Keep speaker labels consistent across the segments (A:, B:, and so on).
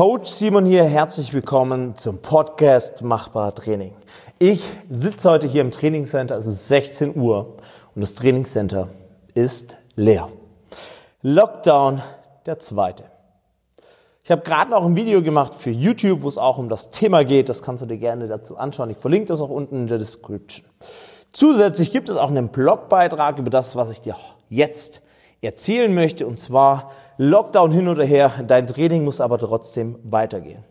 A: Coach Simon hier, herzlich willkommen zum Podcast Machbar Training. Ich sitze heute hier im Trainingscenter, es ist 16 Uhr und das Trainingscenter ist leer. Lockdown der zweite. Ich habe gerade noch ein Video gemacht für YouTube, wo es auch um das Thema geht. Das kannst du dir gerne dazu anschauen. Ich verlinke das auch unten in der Description. Zusätzlich gibt es auch einen Blogbeitrag über das, was ich dir jetzt erzählen möchte, und zwar Lockdown hin oder her, dein Training muss aber trotzdem weitergehen.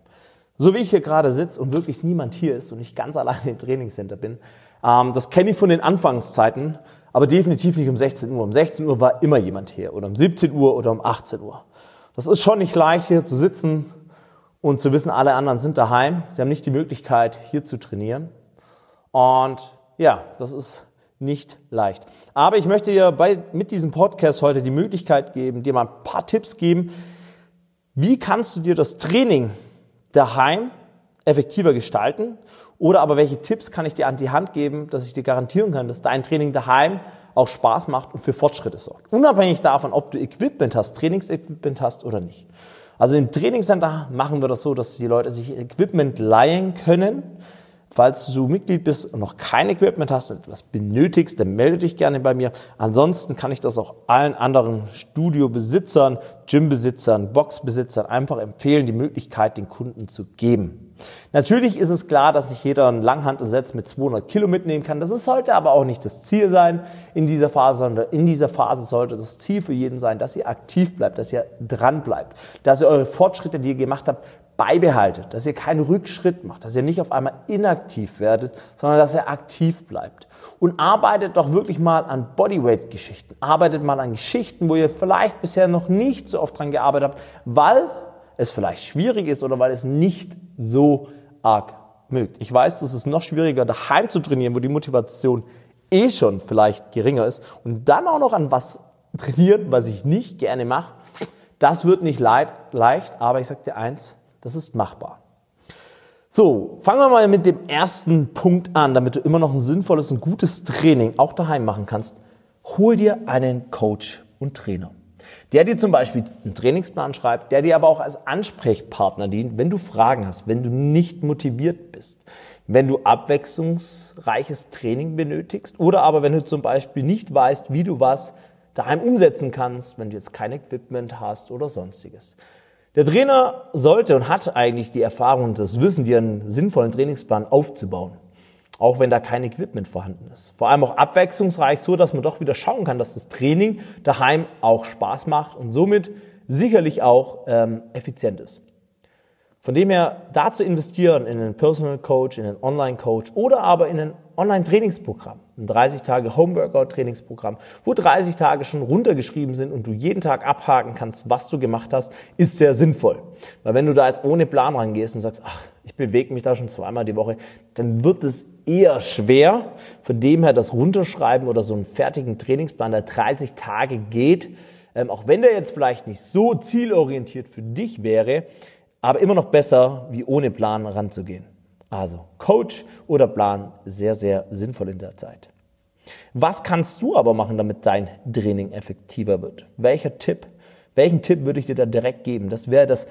A: So wie ich hier gerade sitze und wirklich niemand hier ist und ich ganz alleine im Trainingscenter bin, ähm, das kenne ich von den Anfangszeiten, aber definitiv nicht um 16 Uhr. Um 16 Uhr war immer jemand hier oder um 17 Uhr oder um 18 Uhr. Das ist schon nicht leicht, hier zu sitzen und zu wissen, alle anderen sind daheim. Sie haben nicht die Möglichkeit, hier zu trainieren. Und ja, das ist nicht leicht. Aber ich möchte dir bei, mit diesem Podcast heute die Möglichkeit geben, dir mal ein paar Tipps geben, wie kannst du dir das Training daheim effektiver gestalten oder aber welche Tipps kann ich dir an die Hand geben, dass ich dir garantieren kann, dass dein Training daheim auch Spaß macht und für Fortschritte sorgt. Unabhängig davon, ob du Equipment hast, Trainingsequipment hast oder nicht. Also im Trainingscenter machen wir das so, dass die Leute sich Equipment leihen können, Falls du Mitglied bist und noch kein Equipment hast und etwas benötigst, dann melde dich gerne bei mir. Ansonsten kann ich das auch allen anderen Studiobesitzern, Gymbesitzern, Boxbesitzern einfach empfehlen, die Möglichkeit den Kunden zu geben. Natürlich ist es klar, dass nicht jeder einen Langhantelsetz mit 200 Kilo mitnehmen kann. Das sollte aber auch nicht das Ziel sein in dieser Phase, sondern in dieser Phase sollte das Ziel für jeden sein, dass ihr aktiv bleibt, dass ihr dran bleibt, dass ihr eure Fortschritte, die ihr gemacht habt, beibehaltet, dass ihr keinen Rückschritt macht, dass ihr nicht auf einmal inaktiv werdet, sondern dass ihr aktiv bleibt. Und arbeitet doch wirklich mal an Bodyweight-Geschichten. Arbeitet mal an Geschichten, wo ihr vielleicht bisher noch nicht so oft dran gearbeitet habt, weil es vielleicht schwierig ist oder weil es nicht so arg mögt. Ich weiß, es ist noch schwieriger, daheim zu trainieren, wo die Motivation eh schon vielleicht geringer ist und dann auch noch an was trainieren, was ich nicht gerne mache. Das wird nicht leicht, aber ich sage dir eins, das ist machbar. So, fangen wir mal mit dem ersten Punkt an, damit du immer noch ein sinnvolles und gutes Training auch daheim machen kannst. Hol dir einen Coach und Trainer, der dir zum Beispiel einen Trainingsplan schreibt, der dir aber auch als Ansprechpartner dient, wenn du Fragen hast, wenn du nicht motiviert bist, wenn du abwechslungsreiches Training benötigst oder aber wenn du zum Beispiel nicht weißt, wie du was daheim umsetzen kannst, wenn du jetzt kein Equipment hast oder sonstiges. Der Trainer sollte und hat eigentlich die Erfahrung und das Wissen, dir einen sinnvollen Trainingsplan aufzubauen. Auch wenn da kein Equipment vorhanden ist. Vor allem auch abwechslungsreich, so dass man doch wieder schauen kann, dass das Training daheim auch Spaß macht und somit sicherlich auch ähm, effizient ist. Von dem her, da zu investieren in einen Personal Coach, in einen Online Coach oder aber in ein Online-Trainingsprogramm, ein 30 Tage Homeworkout-Trainingsprogramm, wo 30 Tage schon runtergeschrieben sind und du jeden Tag abhaken kannst, was du gemacht hast, ist sehr sinnvoll. Weil wenn du da jetzt ohne Plan rangehst und sagst, ach, ich bewege mich da schon zweimal die Woche, dann wird es eher schwer. Von dem her das Runterschreiben oder so einen fertigen Trainingsplan, der 30 Tage geht, ähm, auch wenn der jetzt vielleicht nicht so zielorientiert für dich wäre, aber immer noch besser, wie ohne Plan ranzugehen. Also Coach oder Plan sehr, sehr sinnvoll in der Zeit. Was kannst du aber machen, damit dein Training effektiver wird? Welcher Tipp? Welchen Tipp würde ich dir da direkt geben? Das wäre das,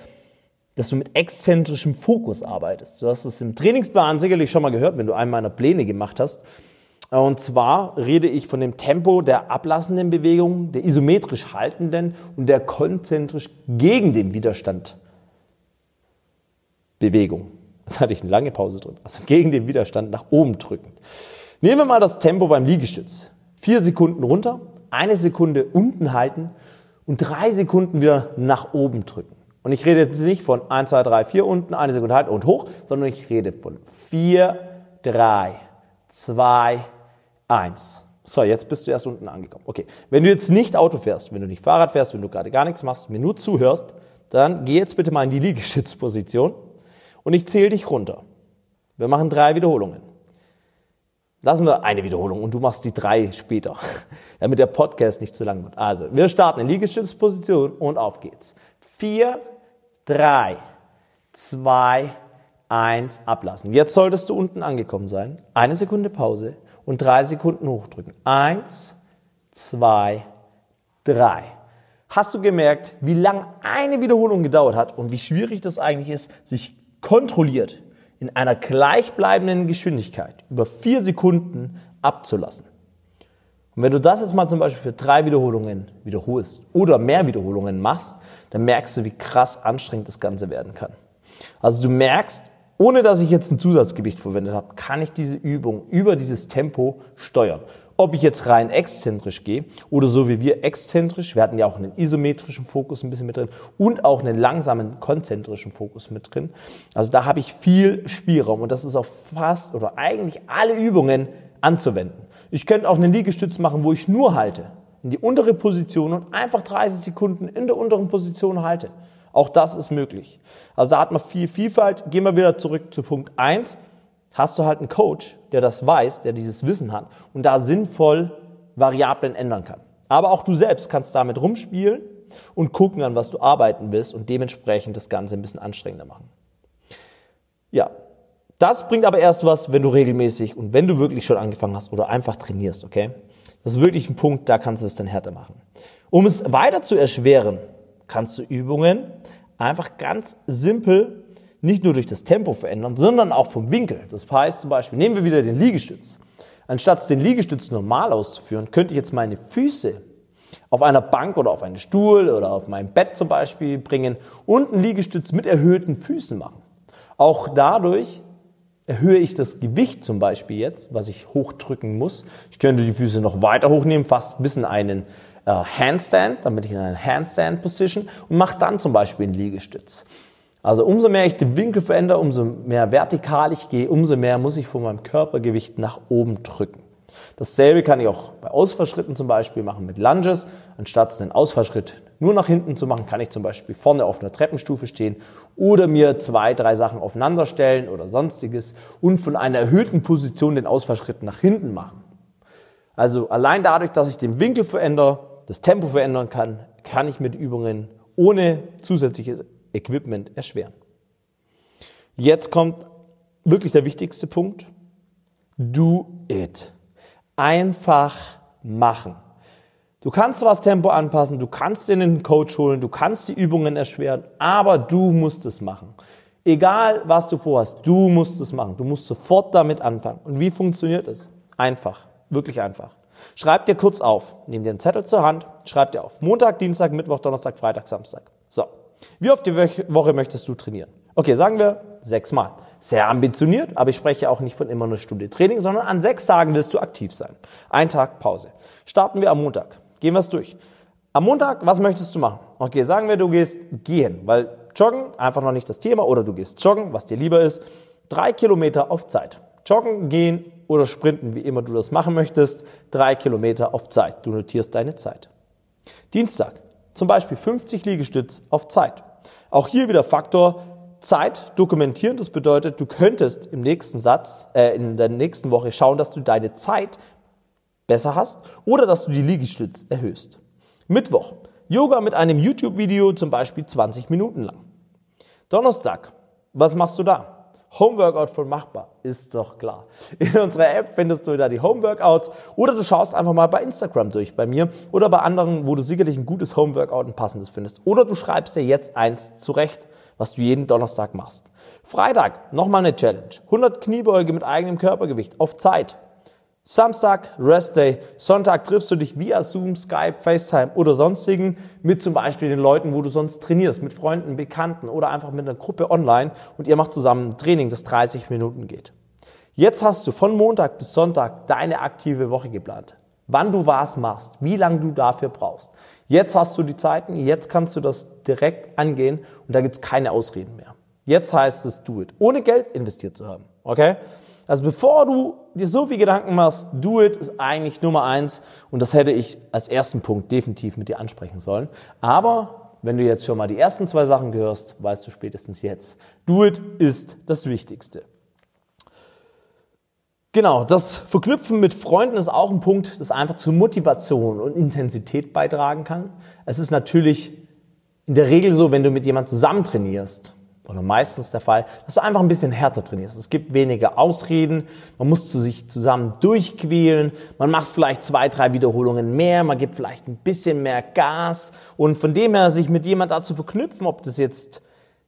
A: dass du mit exzentrischem Fokus arbeitest. Du hast es im Trainingsplan sicherlich schon mal gehört, wenn du einen meiner Pläne gemacht hast. Und zwar rede ich von dem Tempo der ablassenden Bewegung, der isometrisch haltenden und der konzentrisch gegen den Widerstand Bewegung. Jetzt hatte ich eine lange Pause drin. Also gegen den Widerstand nach oben drücken. Nehmen wir mal das Tempo beim Liegestütz. Vier Sekunden runter, eine Sekunde unten halten und drei Sekunden wieder nach oben drücken. Und ich rede jetzt nicht von 1, 2, 3, 4 unten, eine Sekunde halten und hoch, sondern ich rede von 4, 3, 2, 1. So, jetzt bist du erst unten angekommen. Okay, wenn du jetzt nicht Auto fährst, wenn du nicht Fahrrad fährst, wenn du gerade gar nichts machst, mir nur zuhörst, dann geh jetzt bitte mal in die Liegestützposition und ich zähle dich runter. Wir machen drei Wiederholungen. Lassen wir eine Wiederholung und du machst die drei später, damit der Podcast nicht zu lang wird. Also, wir starten in Liegestützposition und auf geht's. Vier, drei, zwei, eins, ablassen. Jetzt solltest du unten angekommen sein. Eine Sekunde Pause und drei Sekunden hochdrücken. Eins, zwei, drei. Hast du gemerkt, wie lang eine Wiederholung gedauert hat und wie schwierig das eigentlich ist, sich kontrolliert in einer gleichbleibenden Geschwindigkeit über vier Sekunden abzulassen? Und wenn du das jetzt mal zum Beispiel für drei Wiederholungen wiederholst oder mehr Wiederholungen machst, dann merkst du, wie krass anstrengend das Ganze werden kann. Also du merkst, ohne dass ich jetzt ein Zusatzgewicht verwendet habe, kann ich diese Übung über dieses Tempo steuern. Ob ich jetzt rein exzentrisch gehe oder so wie wir exzentrisch, wir hatten ja auch einen isometrischen Fokus ein bisschen mit drin und auch einen langsamen konzentrischen Fokus mit drin. Also da habe ich viel Spielraum und das ist auf fast oder eigentlich alle Übungen anzuwenden. Ich könnte auch einen Liegestütz machen, wo ich nur halte, in die untere Position und einfach 30 Sekunden in der unteren Position halte. Auch das ist möglich. Also da hat man viel Vielfalt. Gehen wir wieder zurück zu Punkt eins. Hast du halt einen Coach, der das weiß, der dieses Wissen hat und da sinnvoll Variablen ändern kann. Aber auch du selbst kannst damit rumspielen und gucken, an was du arbeiten willst und dementsprechend das Ganze ein bisschen anstrengender machen. Ja, das bringt aber erst was, wenn du regelmäßig und wenn du wirklich schon angefangen hast oder einfach trainierst, okay? Das ist wirklich ein Punkt, da kannst du es dann härter machen. Um es weiter zu erschweren, kannst du Übungen einfach ganz simpel nicht nur durch das Tempo verändern, sondern auch vom Winkel. Das heißt zum Beispiel, nehmen wir wieder den Liegestütz. Anstatt den Liegestütz normal auszuführen, könnte ich jetzt meine Füße auf einer Bank oder auf einen Stuhl oder auf meinem Bett zum Beispiel bringen und einen Liegestütz mit erhöhten Füßen machen. Auch dadurch erhöhe ich das Gewicht zum Beispiel jetzt, was ich hochdrücken muss. Ich könnte die Füße noch weiter hochnehmen, fast bis in einen äh, Handstand, damit ich in einer Handstand-Position und mache dann zum Beispiel einen Liegestütz. Also umso mehr ich den Winkel verändere, umso mehr vertikal ich gehe, umso mehr muss ich von meinem Körpergewicht nach oben drücken. Dasselbe kann ich auch bei Ausfallschritten zum Beispiel machen mit Lunges. Anstatt einen Ausfallschritt nur nach hinten zu machen, kann ich zum Beispiel vorne auf einer Treppenstufe stehen oder mir zwei, drei Sachen aufeinander stellen oder sonstiges und von einer erhöhten Position den Ausfallschritt nach hinten machen. Also allein dadurch, dass ich den Winkel verändere, das Tempo verändern kann, kann ich mit Übungen ohne zusätzliches Equipment erschweren. Jetzt kommt wirklich der wichtigste Punkt. Do it. Einfach machen. Du kannst das Tempo anpassen, du kannst dir einen Coach holen, du kannst die Übungen erschweren, aber du musst es machen. Egal, was du vorhast, du musst es machen. Du musst sofort damit anfangen. Und wie funktioniert es? Einfach. Wirklich einfach. Schreib dir kurz auf. Nimm dir einen Zettel zur Hand, schreib dir auf. Montag, Dienstag, Mittwoch, Donnerstag, Freitag, Samstag. So. Wie oft die Woche möchtest du trainieren? Okay, sagen wir sechsmal. Sehr ambitioniert, aber ich spreche auch nicht von immer eine Stunde Training, sondern an sechs Tagen willst du aktiv sein. Ein Tag Pause. Starten wir am Montag. Gehen wir es durch. Am Montag, was möchtest du machen? Okay, sagen wir, du gehst gehen, weil Joggen einfach noch nicht das Thema oder du gehst joggen, was dir lieber ist. Drei Kilometer auf Zeit. Joggen, gehen oder sprinten, wie immer du das machen möchtest. Drei Kilometer auf Zeit. Du notierst deine Zeit. Dienstag, zum Beispiel 50 Liegestütz auf Zeit. Auch hier wieder Faktor Zeit dokumentieren. Das bedeutet, du könntest im nächsten Satz, äh, in der nächsten Woche schauen, dass du deine Zeit besser hast oder dass du die Liegestütz erhöhst. Mittwoch. Yoga mit einem YouTube-Video zum Beispiel 20 Minuten lang. Donnerstag. Was machst du da? Homeworkout von Machbar, ist doch klar. In unserer App findest du da die Homeworkouts oder du schaust einfach mal bei Instagram durch, bei mir oder bei anderen, wo du sicherlich ein gutes Homeworkout und passendes findest. Oder du schreibst dir jetzt eins zurecht, was du jeden Donnerstag machst. Freitag, nochmal eine Challenge. 100 Kniebeuge mit eigenem Körpergewicht auf Zeit. Samstag, Rest Day. Sonntag triffst du dich via Zoom, Skype, FaceTime oder sonstigen mit zum Beispiel den Leuten, wo du sonst trainierst, mit Freunden, Bekannten oder einfach mit einer Gruppe online und ihr macht zusammen ein Training, das 30 Minuten geht. Jetzt hast du von Montag bis Sonntag deine aktive Woche geplant. Wann du was machst, wie lange du dafür brauchst. Jetzt hast du die Zeiten, jetzt kannst du das direkt angehen und da gibt's keine Ausreden mehr. Jetzt heißt es do it, ohne Geld investiert zu haben. Okay? Also bevor du dir so viel Gedanken machst, do it ist eigentlich Nummer eins und das hätte ich als ersten Punkt definitiv mit dir ansprechen sollen. Aber wenn du jetzt schon mal die ersten zwei Sachen gehörst, weißt du spätestens jetzt, do it ist das Wichtigste. Genau, das Verknüpfen mit Freunden ist auch ein Punkt, das einfach zu Motivation und Intensität beitragen kann. Es ist natürlich in der Regel so, wenn du mit jemandem zusammen trainierst, oder meistens der Fall, dass du einfach ein bisschen härter trainierst. Es gibt weniger Ausreden, man muss zu sich zusammen durchquälen, man macht vielleicht zwei, drei Wiederholungen mehr, man gibt vielleicht ein bisschen mehr Gas und von dem her sich mit jemand dazu verknüpfen, ob das jetzt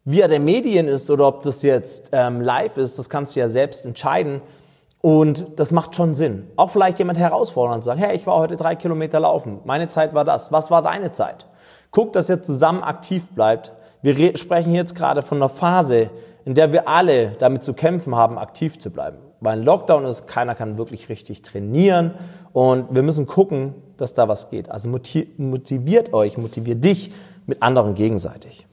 A: via der Medien ist oder ob das jetzt ähm, live ist, das kannst du ja selbst entscheiden. Und das macht schon Sinn. Auch vielleicht jemand herausfordern und sagen, hey, ich war heute drei Kilometer laufen. Meine Zeit war das. Was war deine Zeit? Guck, dass ihr zusammen aktiv bleibt. Wir sprechen jetzt gerade von einer Phase, in der wir alle damit zu kämpfen haben, aktiv zu bleiben. Weil ein Lockdown ist, keiner kann wirklich richtig trainieren und wir müssen gucken, dass da was geht. Also motiviert euch, motiviert dich mit anderen gegenseitig.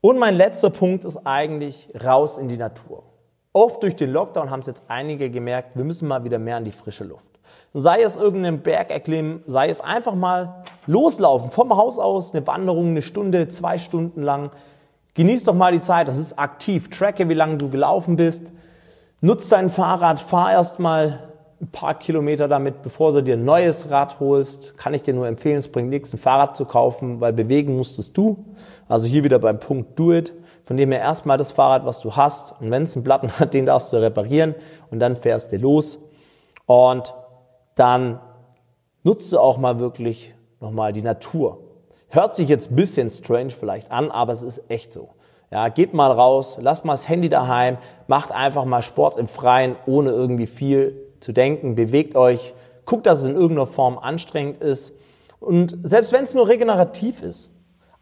A: Und mein letzter Punkt ist eigentlich raus in die Natur. Oft durch den Lockdown haben es jetzt einige gemerkt, wir müssen mal wieder mehr an die frische Luft. Sei es irgendeinen Berg erklimmen, sei es einfach mal loslaufen vom Haus aus, eine Wanderung, eine Stunde, zwei Stunden lang. Genieß doch mal die Zeit, das ist aktiv. Tracke, wie lange du gelaufen bist. Nutz dein Fahrrad, fahr erst mal ein paar Kilometer damit, bevor du dir ein neues Rad holst. Kann ich dir nur empfehlen, es bringt nichts, ein Fahrrad zu kaufen, weil bewegen musstest du. Also hier wieder beim Punkt Do It von dem her erstmal das Fahrrad, was du hast. Und wenn es einen Platten hat, den darfst du reparieren und dann fährst du los. Und dann nutzt du auch mal wirklich nochmal die Natur. Hört sich jetzt ein bisschen strange vielleicht an, aber es ist echt so. Ja, geht mal raus, lasst mal das Handy daheim, macht einfach mal Sport im Freien, ohne irgendwie viel zu denken, bewegt euch, guckt, dass es in irgendeiner Form anstrengend ist. Und selbst wenn es nur regenerativ ist,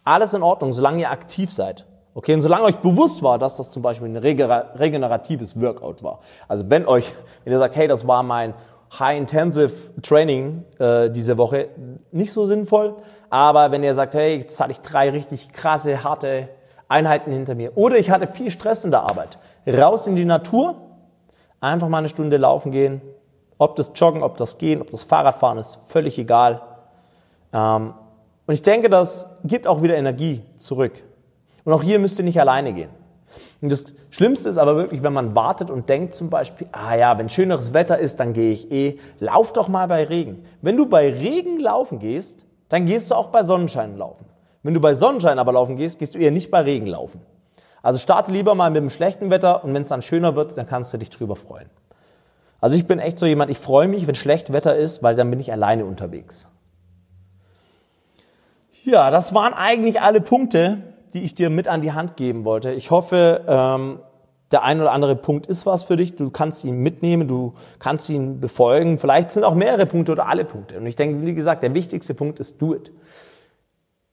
A: alles in Ordnung, solange ihr aktiv seid. Okay, und solange euch bewusst war, dass das zum Beispiel ein regeneratives Workout war. Also wenn euch, wenn ihr sagt, hey, das war mein High-Intensive Training äh, diese Woche, nicht so sinnvoll. Aber wenn ihr sagt, hey, jetzt hatte ich drei richtig krasse, harte Einheiten hinter mir. Oder ich hatte viel Stress in der Arbeit. Raus in die Natur, einfach mal eine Stunde laufen gehen. Ob das Joggen, ob das Gehen, ob das Fahrradfahren ist, völlig egal. Ähm, und ich denke, das gibt auch wieder Energie zurück. Und auch hier müsst ihr nicht alleine gehen. Und das Schlimmste ist aber wirklich, wenn man wartet und denkt zum Beispiel, ah ja, wenn schöneres Wetter ist, dann gehe ich eh. Lauf doch mal bei Regen. Wenn du bei Regen laufen gehst, dann gehst du auch bei Sonnenschein laufen. Wenn du bei Sonnenschein aber laufen gehst, gehst du eher nicht bei Regen laufen. Also starte lieber mal mit dem schlechten Wetter und wenn es dann schöner wird, dann kannst du dich drüber freuen. Also ich bin echt so jemand, ich freue mich, wenn schlecht Wetter ist, weil dann bin ich alleine unterwegs. Ja, das waren eigentlich alle Punkte, die ich dir mit an die Hand geben wollte. Ich hoffe, ähm, der ein oder andere Punkt ist was für dich. Du kannst ihn mitnehmen, du kannst ihn befolgen. Vielleicht sind auch mehrere Punkte oder alle Punkte. Und ich denke, wie gesagt, der wichtigste Punkt ist do it.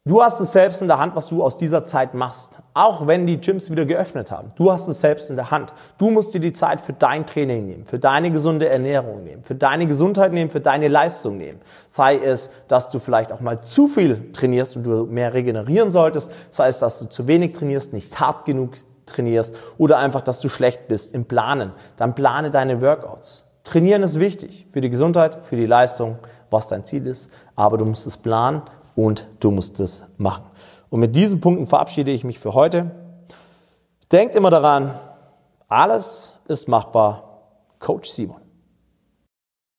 A: Du hast es selbst in der Hand, was du aus dieser Zeit machst. Auch wenn die Gyms wieder geöffnet haben. Du hast es selbst in der Hand. Du musst dir die Zeit für dein Training nehmen, für deine gesunde Ernährung nehmen, für deine Gesundheit nehmen, für deine Leistung nehmen. Sei es, dass du vielleicht auch mal zu viel trainierst und du mehr regenerieren solltest. Sei es, dass du zu wenig trainierst, nicht hart genug trainierst oder einfach, dass du schlecht bist im Planen. Dann plane deine Workouts. Trainieren ist wichtig für die Gesundheit, für die Leistung, was dein Ziel ist. Aber du musst es planen und du musst es machen. Und mit diesen Punkten verabschiede ich mich für heute. Denkt immer daran, alles ist machbar. Coach Simon.